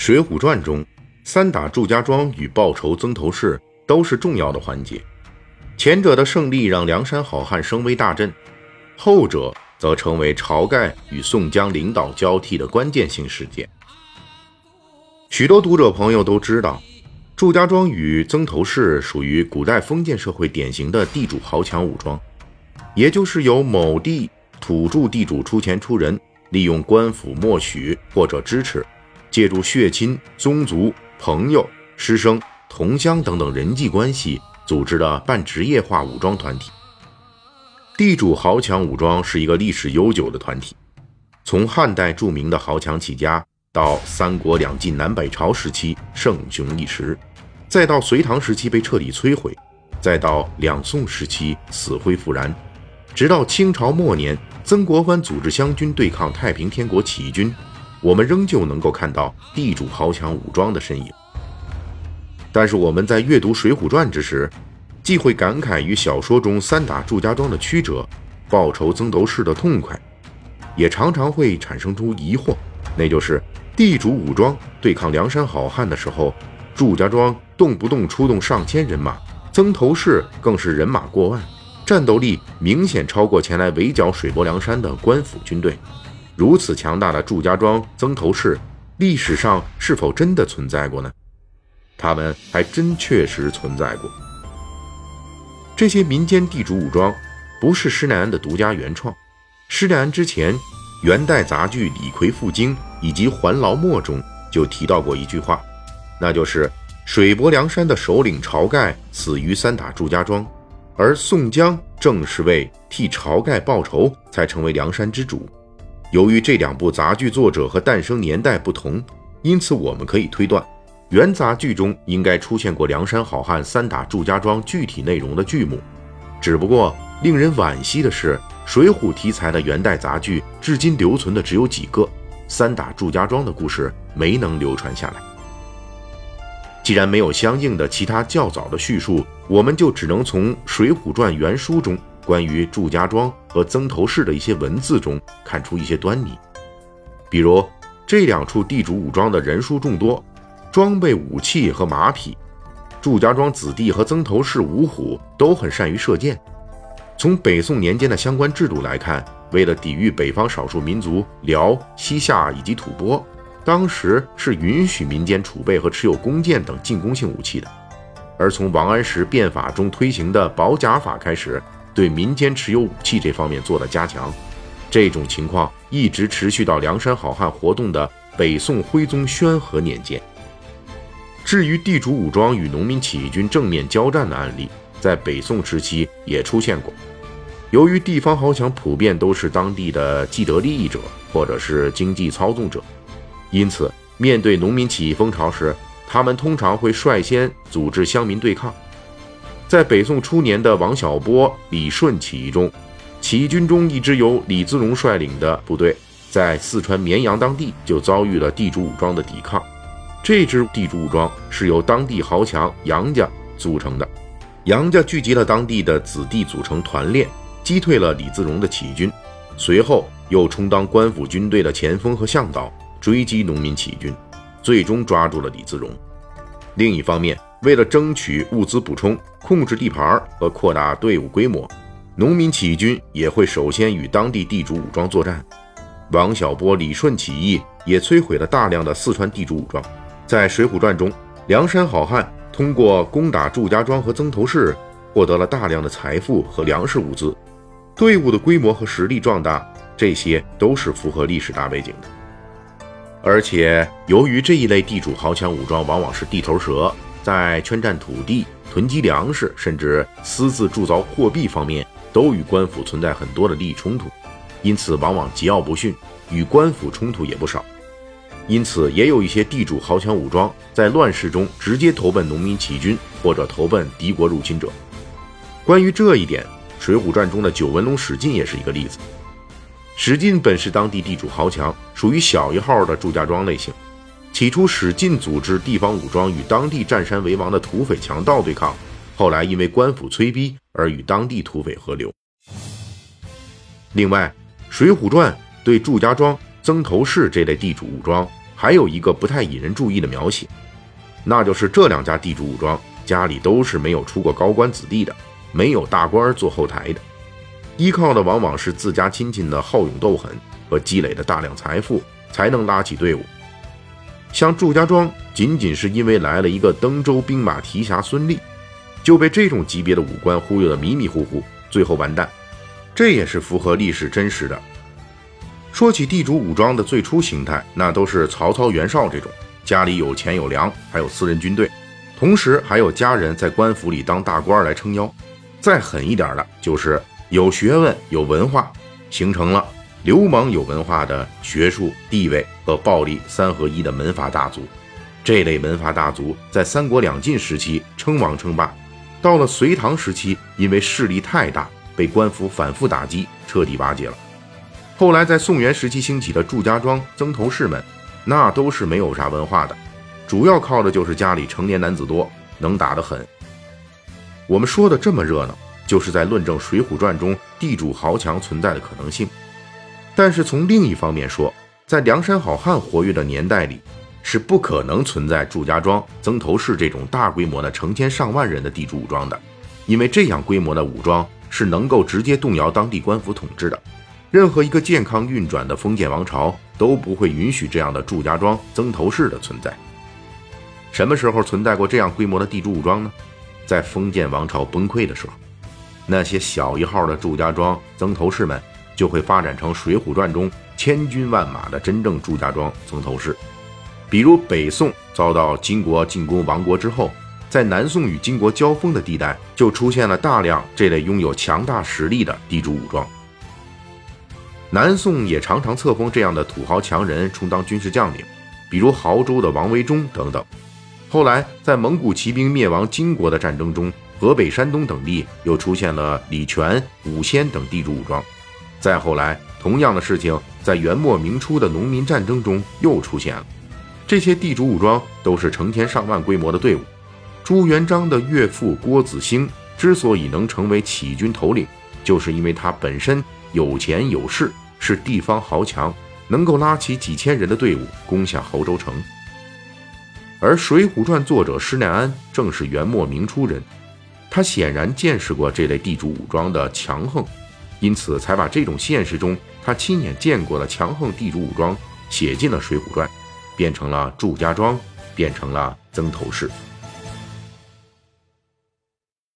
水浒传》中，三打祝家庄与报仇曾头市都是重要的环节。前者的胜利让梁山好汉声威大振，后者则成为晁盖与宋江领导交替的关键性事件。许多读者朋友都知道，祝家庄与曾头市属于古代封建社会典型的地主豪强武装，也就是由某地土著地主出钱出人，利用官府默许或者支持。借助血亲、宗族、朋友、师生、同乡等等人际关系组织的半职业化武装团体。地主豪强武装是一个历史悠久的团体，从汉代著名的豪强起家，到三国两晋南北朝时期盛雄一时，再到隋唐时期被彻底摧毁，再到两宋时期死灰复燃，直到清朝末年，曾国藩组织湘军对抗太平天国起义军。我们仍旧能够看到地主豪强武装的身影，但是我们在阅读《水浒传》之时，既会感慨于小说中三打祝家庄的曲折，报仇曾头市的痛快，也常常会产生出疑惑，那就是地主武装对抗梁山好汉的时候，祝家庄动不动出动上千人马，曾头市更是人马过万，战斗力明显超过前来围剿水泊梁山的官府军队。如此强大的祝家庄、曾头市，历史上是否真的存在过呢？他们还真确实存在过。这些民间地主武装不是施耐庵的独家原创。施耐庵之前元代杂剧《李逵赴京》以及《还劳墨》中就提到过一句话，那就是水泊梁山的首领晁盖死于三打祝家庄，而宋江正是为替晁盖报仇才成为梁山之主。由于这两部杂剧作者和诞生年代不同，因此我们可以推断，原杂剧中应该出现过梁山好汉三打祝家庄具体内容的剧目。只不过令人惋惜的是，水浒题材的元代杂剧至今留存的只有几个，三打祝家庄的故事没能流传下来。既然没有相应的其他较早的叙述，我们就只能从《水浒传》原书中。关于祝家庄和曾头市的一些文字中看出一些端倪，比如这两处地主武装的人数众多，装备武器和马匹。祝家庄子弟和曾头市五虎都很善于射箭。从北宋年间的相关制度来看，为了抵御北方少数民族辽、西夏以及吐蕃，当时是允许民间储备和持有弓箭等进攻性武器的。而从王安石变法中推行的保甲法开始。对民间持有武器这方面做了加强，这种情况一直持续到梁山好汉活动的北宋徽宗宣和年间。至于地主武装与农民起义军正面交战的案例，在北宋时期也出现过。由于地方豪强普遍都是当地的既得利益者或者是经济操纵者，因此面对农民起义风潮时，他们通常会率先组织乡民对抗。在北宋初年的王小波、李顺起义中，起义军中一支由李自荣率领的部队，在四川绵阳当地就遭遇了地主武装的抵抗。这支地主武装是由当地豪强杨家组成的，杨家聚集了当地的子弟组成团练，击退了李自荣的起义军，随后又充当官府军队的前锋和向导，追击农民起义军，最终抓住了李自荣。另一方面，为了争取物资补充、控制地盘和扩大队伍规模，农民起义军也会首先与当地地主武装作战。王小波、李顺起义也摧毁了大量的四川地主武装。在《水浒传》中，梁山好汉通过攻打祝家庄和曾头市，获得了大量的财富和粮食物资，队伍的规模和实力壮大，这些都是符合历史大背景的。而且，由于这一类地主豪强武装往往是地头蛇。在圈占土地、囤积粮食，甚至私自铸造货币方面，都与官府存在很多的利益冲突，因此往往桀骜不驯，与官府冲突也不少。因此，也有一些地主豪强武装在乱世中直接投奔农民起义军，或者投奔敌国入侵者。关于这一点，《水浒传》中的九纹龙史进也是一个例子。史进本是当地地主豪强，属于小一号的祝家庄类型。起初，史进组织地方武装与当地占山为王的土匪强盗对抗，后来因为官府催逼而与当地土匪合流。另外，《水浒传》对祝家庄、曾头市这类地主武装还有一个不太引人注意的描写，那就是这两家地主武装家里都是没有出过高官子弟的，没有大官做后台的，依靠的往往是自家亲戚的好勇斗狠和积累的大量财富，才能拉起队伍。像祝家庄，仅仅是因为来了一个登州兵马提辖孙立，就被这种级别的武官忽悠得迷迷糊糊，最后完蛋。这也是符合历史真实的。说起地主武装的最初形态，那都是曹操、袁绍这种家里有钱有粮，还有私人军队，同时还有家人在官府里当大官来撑腰。再狠一点的，就是有学问、有文化，形成了。流氓有文化的学术地位和暴力三合一的门阀大族，这类门阀大族在三国两晋时期称王称霸，到了隋唐时期，因为势力太大，被官府反复打击，彻底瓦解了。后来在宋元时期兴起的祝家庄、曾头市们，那都是没有啥文化的，主要靠的就是家里成年男子多，能打得很。我们说的这么热闹，就是在论证《水浒传》中地主豪强存在的可能性。但是从另一方面说，在梁山好汉活跃的年代里，是不可能存在祝家庄、曾头市这种大规模的成千上万人的地主武装的，因为这样规模的武装是能够直接动摇当地官府统治的。任何一个健康运转的封建王朝都不会允许这样的祝家庄、曾头市的存在。什么时候存在过这样规模的地主武装呢？在封建王朝崩溃的时候，那些小一号的祝家庄、曾头市们。就会发展成《水浒传》中千军万马的真正祝家庄曾头市。比如北宋遭到金国进攻亡国之后，在南宋与金国交锋的地带，就出现了大量这类拥有强大实力的地主武装。南宋也常常册封这样的土豪强人充当军事将领，比如亳州的王维忠等等。后来在蒙古骑兵灭亡金国的战争中，河北、山东等地又出现了李全、武仙等地主武装。再后来，同样的事情在元末明初的农民战争中又出现了。这些地主武装都是成千上万规模的队伍。朱元璋的岳父郭子兴之所以能成为起义军头领，就是因为他本身有钱有势，是地方豪强，能够拉起几千人的队伍攻下亳州城。而《水浒传》作者施耐庵正是元末明初人，他显然见识过这类地主武装的强横。因此，才把这种现实中他亲眼见过的强横地主武装写进了《水浒传》，变成了祝家庄，变成了曾头市。